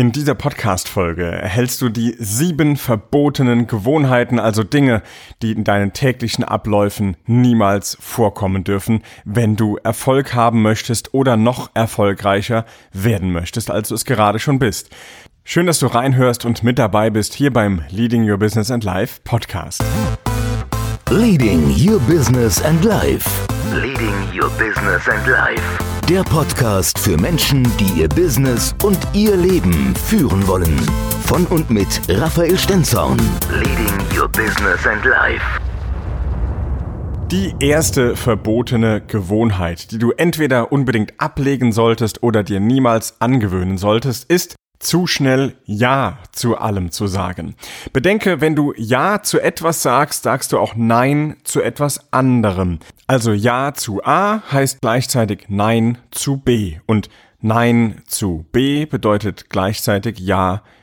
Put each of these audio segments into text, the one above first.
In dieser Podcast-Folge erhältst du die sieben verbotenen Gewohnheiten, also Dinge, die in deinen täglichen Abläufen niemals vorkommen dürfen, wenn du Erfolg haben möchtest oder noch erfolgreicher werden möchtest, als du es gerade schon bist. Schön, dass du reinhörst und mit dabei bist hier beim Leading Your Business and Life Podcast. Leading Your Business and Life. Leading Your Business and Life. Der Podcast für Menschen, die ihr Business und ihr Leben führen wollen. Von und mit Raphael Stenzorn. Leading Your Business and Life. Die erste verbotene Gewohnheit, die du entweder unbedingt ablegen solltest oder dir niemals angewöhnen solltest, ist zu schnell Ja zu allem zu sagen. Bedenke, wenn du Ja zu etwas sagst, sagst du auch Nein zu etwas anderem. Also Ja zu A heißt gleichzeitig Nein zu B und Nein zu B bedeutet gleichzeitig Ja zu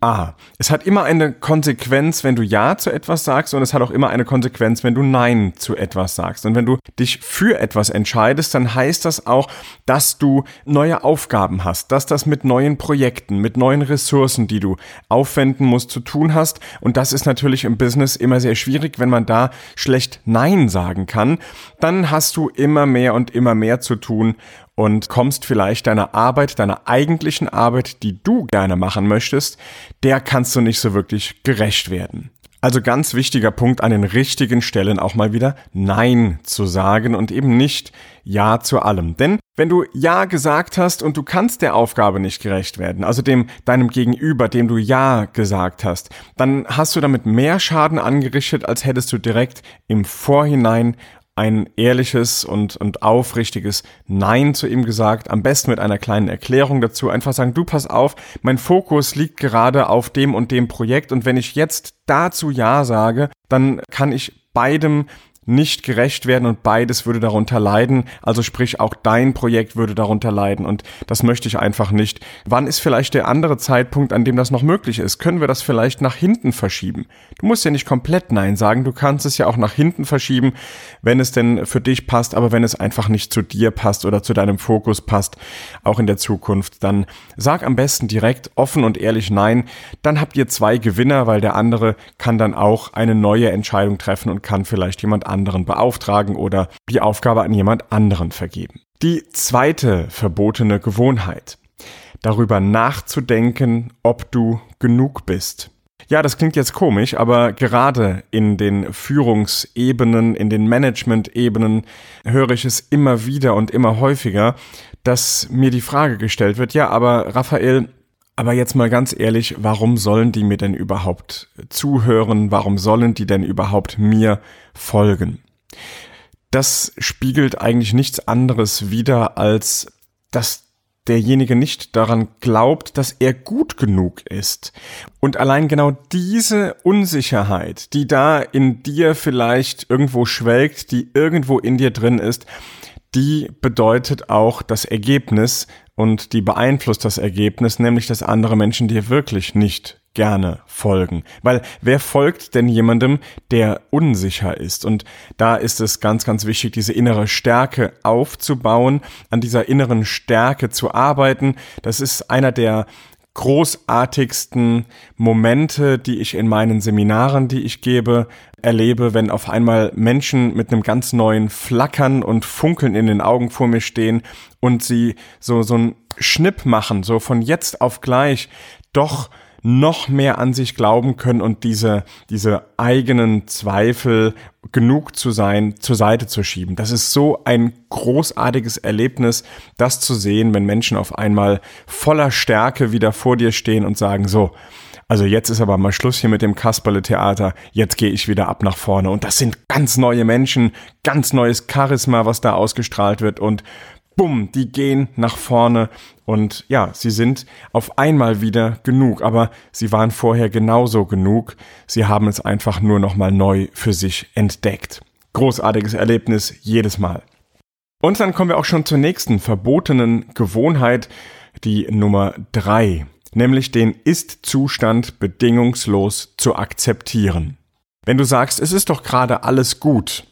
A. Es hat immer eine Konsequenz, wenn du Ja zu etwas sagst und es hat auch immer eine Konsequenz, wenn du Nein zu etwas sagst. Und wenn du dich für etwas entscheidest, dann heißt das auch, dass du neue Aufgaben hast, dass das mit neuen Projekten, mit neuen Ressourcen, die du aufwenden musst, zu tun hast. Und das ist natürlich im Business immer sehr schwierig, wenn man da schlecht Nein sagen kann. Dann hast du immer mehr und immer mehr zu tun und kommst vielleicht deiner Arbeit, deiner eigentlichen Arbeit, die du gerne machen möchtest, der kannst du nicht so wirklich gerecht werden. Also ganz wichtiger Punkt an den richtigen Stellen auch mal wieder Nein zu sagen und eben nicht Ja zu allem. Denn wenn du Ja gesagt hast und du kannst der Aufgabe nicht gerecht werden, also dem deinem Gegenüber, dem du Ja gesagt hast, dann hast du damit mehr Schaden angerichtet, als hättest du direkt im Vorhinein ein ehrliches und, und aufrichtiges Nein zu ihm gesagt, am besten mit einer kleinen Erklärung dazu, einfach sagen, du pass auf, mein Fokus liegt gerade auf dem und dem Projekt und wenn ich jetzt dazu Ja sage, dann kann ich beidem nicht gerecht werden und beides würde darunter leiden. Also sprich, auch dein Projekt würde darunter leiden und das möchte ich einfach nicht. Wann ist vielleicht der andere Zeitpunkt, an dem das noch möglich ist? Können wir das vielleicht nach hinten verschieben? Du musst ja nicht komplett Nein sagen, du kannst es ja auch nach hinten verschieben, wenn es denn für dich passt, aber wenn es einfach nicht zu dir passt oder zu deinem Fokus passt, auch in der Zukunft, dann sag am besten direkt offen und ehrlich Nein. Dann habt ihr zwei Gewinner, weil der andere kann dann auch eine neue Entscheidung treffen und kann vielleicht jemand anderes anderen beauftragen oder die Aufgabe an jemand anderen vergeben. Die zweite verbotene Gewohnheit. Darüber nachzudenken, ob du genug bist. Ja, das klingt jetzt komisch, aber gerade in den Führungsebenen, in den Management-Ebenen höre ich es immer wieder und immer häufiger, dass mir die Frage gestellt wird, ja, aber Raphael, aber jetzt mal ganz ehrlich, warum sollen die mir denn überhaupt zuhören? Warum sollen die denn überhaupt mir folgen? Das spiegelt eigentlich nichts anderes wider, als dass derjenige nicht daran glaubt, dass er gut genug ist. Und allein genau diese Unsicherheit, die da in dir vielleicht irgendwo schwelgt, die irgendwo in dir drin ist, die bedeutet auch das Ergebnis und die beeinflusst das Ergebnis, nämlich dass andere Menschen dir wirklich nicht gerne folgen. Weil wer folgt denn jemandem, der unsicher ist? Und da ist es ganz, ganz wichtig, diese innere Stärke aufzubauen, an dieser inneren Stärke zu arbeiten. Das ist einer der großartigsten Momente, die ich in meinen Seminaren, die ich gebe, erlebe, wenn auf einmal Menschen mit einem ganz neuen Flackern und Funkeln in den Augen vor mir stehen und sie so, so ein Schnipp machen, so von jetzt auf gleich doch noch mehr an sich glauben können und diese, diese eigenen Zweifel genug zu sein, zur Seite zu schieben. Das ist so ein großartiges Erlebnis, das zu sehen, wenn Menschen auf einmal voller Stärke wieder vor dir stehen und sagen, so, also jetzt ist aber mal Schluss hier mit dem Kasperle-Theater, jetzt gehe ich wieder ab nach vorne. Und das sind ganz neue Menschen, ganz neues Charisma, was da ausgestrahlt wird und bumm, die gehen nach vorne und ja, sie sind auf einmal wieder genug, aber sie waren vorher genauso genug. Sie haben es einfach nur nochmal neu für sich entdeckt. Großartiges Erlebnis jedes Mal. Und dann kommen wir auch schon zur nächsten verbotenen Gewohnheit, die Nummer drei, nämlich den Ist-Zustand bedingungslos zu akzeptieren. Wenn du sagst, es ist doch gerade alles gut,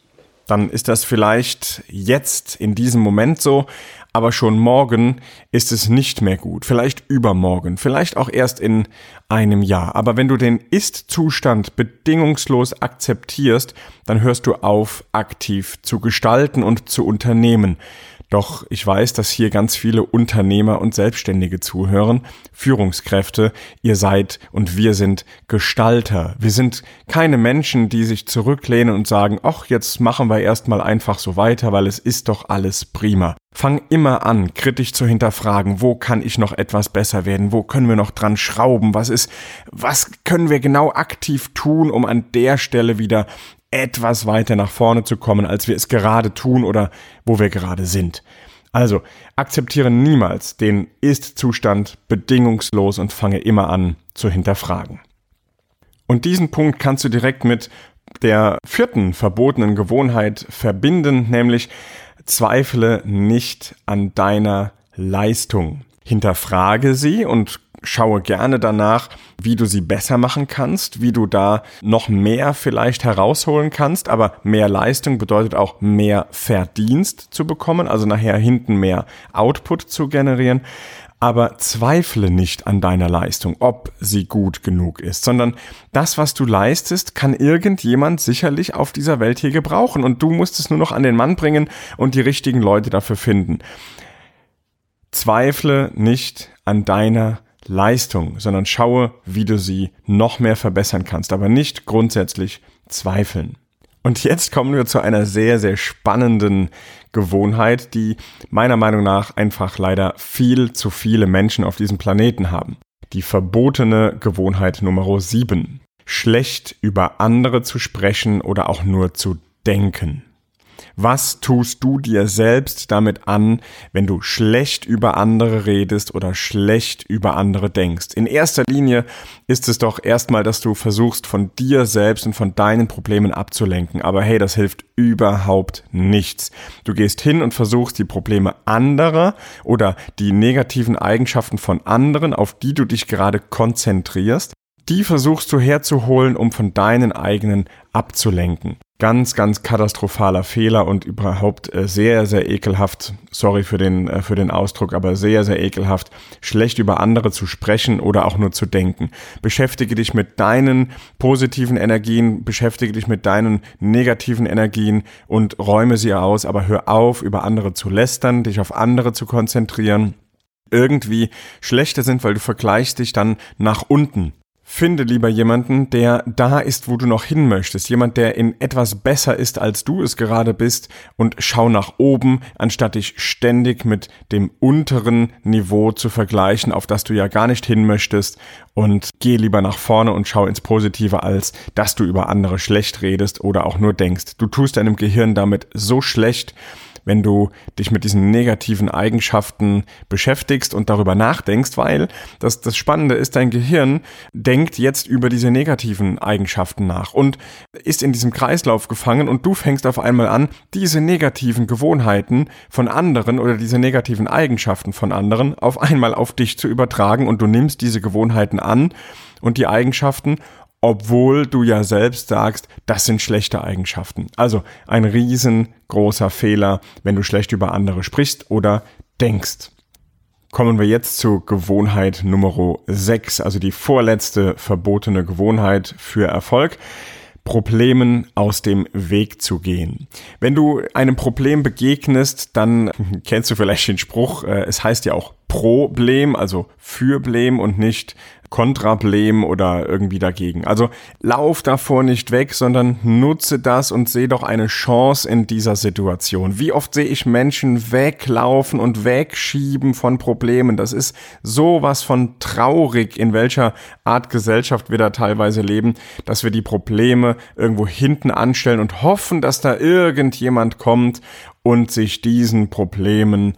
dann ist das vielleicht jetzt in diesem Moment so, aber schon morgen ist es nicht mehr gut, vielleicht übermorgen, vielleicht auch erst in einem Jahr. Aber wenn du den Ist-Zustand bedingungslos akzeptierst, dann hörst du auf, aktiv zu gestalten und zu unternehmen. Doch ich weiß, dass hier ganz viele Unternehmer und Selbstständige zuhören, Führungskräfte, ihr seid und wir sind Gestalter. Wir sind keine Menschen, die sich zurücklehnen und sagen, ach, jetzt machen wir erstmal einfach so weiter, weil es ist doch alles prima. Fang immer an, kritisch zu hinterfragen, wo kann ich noch etwas besser werden, wo können wir noch dran schrauben, was ist, was können wir genau aktiv tun, um an der Stelle wieder etwas weiter nach vorne zu kommen, als wir es gerade tun oder wo wir gerade sind. Also akzeptiere niemals den Ist-Zustand bedingungslos und fange immer an zu hinterfragen. Und diesen Punkt kannst du direkt mit der vierten verbotenen Gewohnheit verbinden, nämlich zweifle nicht an deiner Leistung. Hinterfrage sie und schaue gerne danach, wie du sie besser machen kannst, wie du da noch mehr vielleicht herausholen kannst, aber mehr Leistung bedeutet auch mehr Verdienst zu bekommen, also nachher hinten mehr Output zu generieren. Aber zweifle nicht an deiner Leistung, ob sie gut genug ist, sondern das, was du leistest, kann irgendjemand sicherlich auf dieser Welt hier gebrauchen und du musst es nur noch an den Mann bringen und die richtigen Leute dafür finden. Zweifle nicht an deiner Leistung, sondern schaue, wie du sie noch mehr verbessern kannst, aber nicht grundsätzlich zweifeln. Und jetzt kommen wir zu einer sehr, sehr spannenden Gewohnheit, die meiner Meinung nach einfach leider viel zu viele Menschen auf diesem Planeten haben. Die verbotene Gewohnheit Nummer 7. Schlecht über andere zu sprechen oder auch nur zu denken. Was tust du dir selbst damit an, wenn du schlecht über andere redest oder schlecht über andere denkst? In erster Linie ist es doch erstmal, dass du versuchst, von dir selbst und von deinen Problemen abzulenken. Aber hey, das hilft überhaupt nichts. Du gehst hin und versuchst, die Probleme anderer oder die negativen Eigenschaften von anderen, auf die du dich gerade konzentrierst, die versuchst du herzuholen, um von deinen eigenen abzulenken. Ganz, ganz katastrophaler Fehler und überhaupt äh, sehr, sehr ekelhaft, sorry für den, äh, für den Ausdruck, aber sehr, sehr ekelhaft, schlecht über andere zu sprechen oder auch nur zu denken. Beschäftige dich mit deinen positiven Energien, beschäftige dich mit deinen negativen Energien und räume sie aus, aber hör auf, über andere zu lästern, dich auf andere zu konzentrieren irgendwie schlechter sind, weil du vergleichst dich dann nach unten. Finde lieber jemanden, der da ist, wo du noch hin möchtest. Jemand, der in etwas besser ist, als du es gerade bist und schau nach oben, anstatt dich ständig mit dem unteren Niveau zu vergleichen, auf das du ja gar nicht hin möchtest und geh lieber nach vorne und schau ins Positive, als dass du über andere schlecht redest oder auch nur denkst. Du tust deinem Gehirn damit so schlecht, wenn du dich mit diesen negativen Eigenschaften beschäftigst und darüber nachdenkst, weil das, das Spannende ist, dein Gehirn denkt jetzt über diese negativen Eigenschaften nach und ist in diesem Kreislauf gefangen und du fängst auf einmal an, diese negativen Gewohnheiten von anderen oder diese negativen Eigenschaften von anderen auf einmal auf dich zu übertragen und du nimmst diese Gewohnheiten an und die Eigenschaften obwohl du ja selbst sagst, das sind schlechte Eigenschaften. Also ein riesengroßer Fehler, wenn du schlecht über andere sprichst oder denkst. Kommen wir jetzt zu Gewohnheit Nummer 6, also die vorletzte verbotene Gewohnheit für Erfolg. Problemen aus dem Weg zu gehen. Wenn du einem Problem begegnest, dann kennst du vielleicht den Spruch, äh, es heißt ja auch Problem, also Fürblem und nicht Kontrablem oder irgendwie dagegen. Also lauf davor nicht weg, sondern nutze das und seh doch eine Chance in dieser Situation. Wie oft sehe ich Menschen weglaufen und wegschieben von Problemen? Das ist sowas von traurig, in welcher Art Gesellschaft wir da teilweise leben, dass wir die Probleme irgendwo hinten anstellen und hoffen, dass da irgendjemand kommt und sich diesen Problemen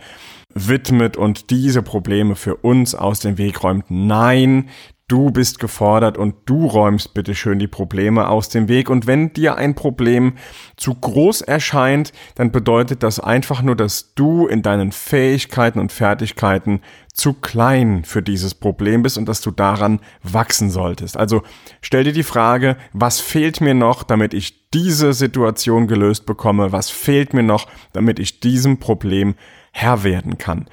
widmet und diese Probleme für uns aus dem Weg räumt. Nein, du bist gefordert und du räumst bitte schön die Probleme aus dem Weg. Und wenn dir ein Problem zu groß erscheint, dann bedeutet das einfach nur, dass du in deinen Fähigkeiten und Fertigkeiten zu klein für dieses Problem bist und dass du daran wachsen solltest. Also stell dir die Frage, was fehlt mir noch, damit ich diese Situation gelöst bekomme? Was fehlt mir noch, damit ich diesem Problem Herr werden kann.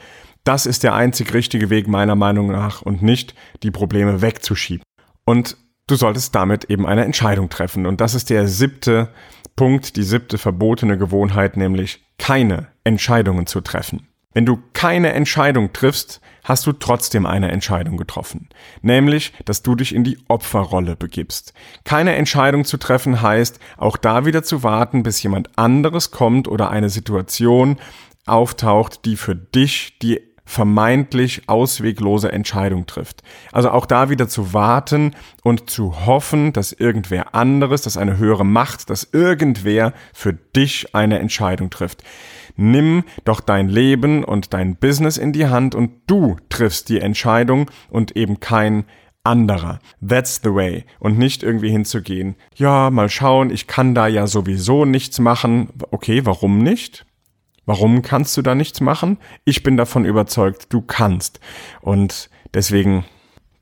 Das ist der einzig richtige Weg meiner Meinung nach und nicht die Probleme wegzuschieben. Und du solltest damit eben eine Entscheidung treffen. Und das ist der siebte Punkt, die siebte verbotene Gewohnheit, nämlich keine Entscheidungen zu treffen. Wenn du keine Entscheidung triffst, hast du trotzdem eine Entscheidung getroffen. Nämlich, dass du dich in die Opferrolle begibst. Keine Entscheidung zu treffen heißt, auch da wieder zu warten, bis jemand anderes kommt oder eine Situation auftaucht, die für dich die vermeintlich ausweglose Entscheidung trifft. Also auch da wieder zu warten und zu hoffen, dass irgendwer anderes, dass eine höhere Macht, dass irgendwer für dich eine Entscheidung trifft. Nimm doch dein Leben und dein Business in die Hand und du triffst die Entscheidung und eben kein anderer. That's the way. Und nicht irgendwie hinzugehen. Ja, mal schauen, ich kann da ja sowieso nichts machen. Okay, warum nicht? Warum kannst du da nichts machen? Ich bin davon überzeugt, du kannst. Und deswegen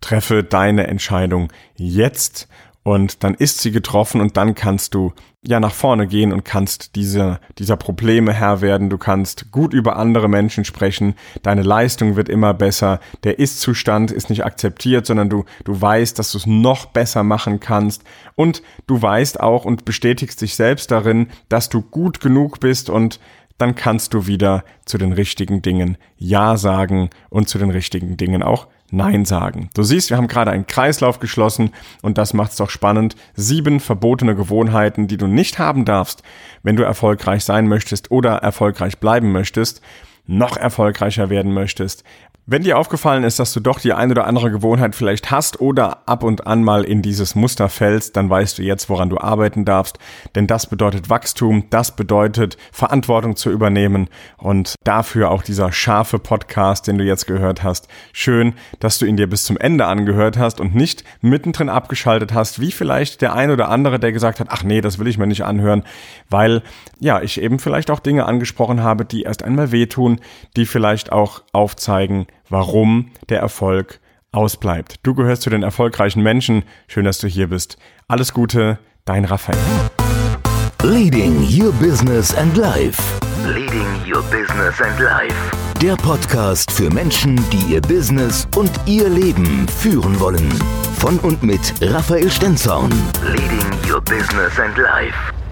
treffe deine Entscheidung jetzt und dann ist sie getroffen und dann kannst du ja nach vorne gehen und kannst diese, dieser Probleme Herr werden. Du kannst gut über andere Menschen sprechen. Deine Leistung wird immer besser. Der Ist-Zustand ist nicht akzeptiert, sondern du, du weißt, dass du es noch besser machen kannst. Und du weißt auch und bestätigst dich selbst darin, dass du gut genug bist und dann kannst du wieder zu den richtigen Dingen Ja sagen und zu den richtigen Dingen auch Nein sagen. Du siehst, wir haben gerade einen Kreislauf geschlossen und das macht es doch spannend. Sieben verbotene Gewohnheiten, die du nicht haben darfst, wenn du erfolgreich sein möchtest oder erfolgreich bleiben möchtest, noch erfolgreicher werden möchtest. Wenn dir aufgefallen ist, dass du doch die ein oder andere Gewohnheit vielleicht hast oder ab und an mal in dieses Muster fällst, dann weißt du jetzt, woran du arbeiten darfst. Denn das bedeutet Wachstum, das bedeutet Verantwortung zu übernehmen und dafür auch dieser scharfe Podcast, den du jetzt gehört hast. Schön, dass du ihn dir bis zum Ende angehört hast und nicht mittendrin abgeschaltet hast, wie vielleicht der ein oder andere, der gesagt hat, ach nee, das will ich mir nicht anhören, weil ja, ich eben vielleicht auch Dinge angesprochen habe, die erst einmal wehtun, die vielleicht auch aufzeigen, warum der Erfolg ausbleibt. Du gehörst zu den erfolgreichen Menschen. Schön, dass du hier bist. Alles Gute, dein Raphael. Leading Your Business and Life. Leading Your Business and Life. Der Podcast für Menschen, die ihr Business und ihr Leben führen wollen. Von und mit Raphael Stenzaun. Leading Your Business and Life.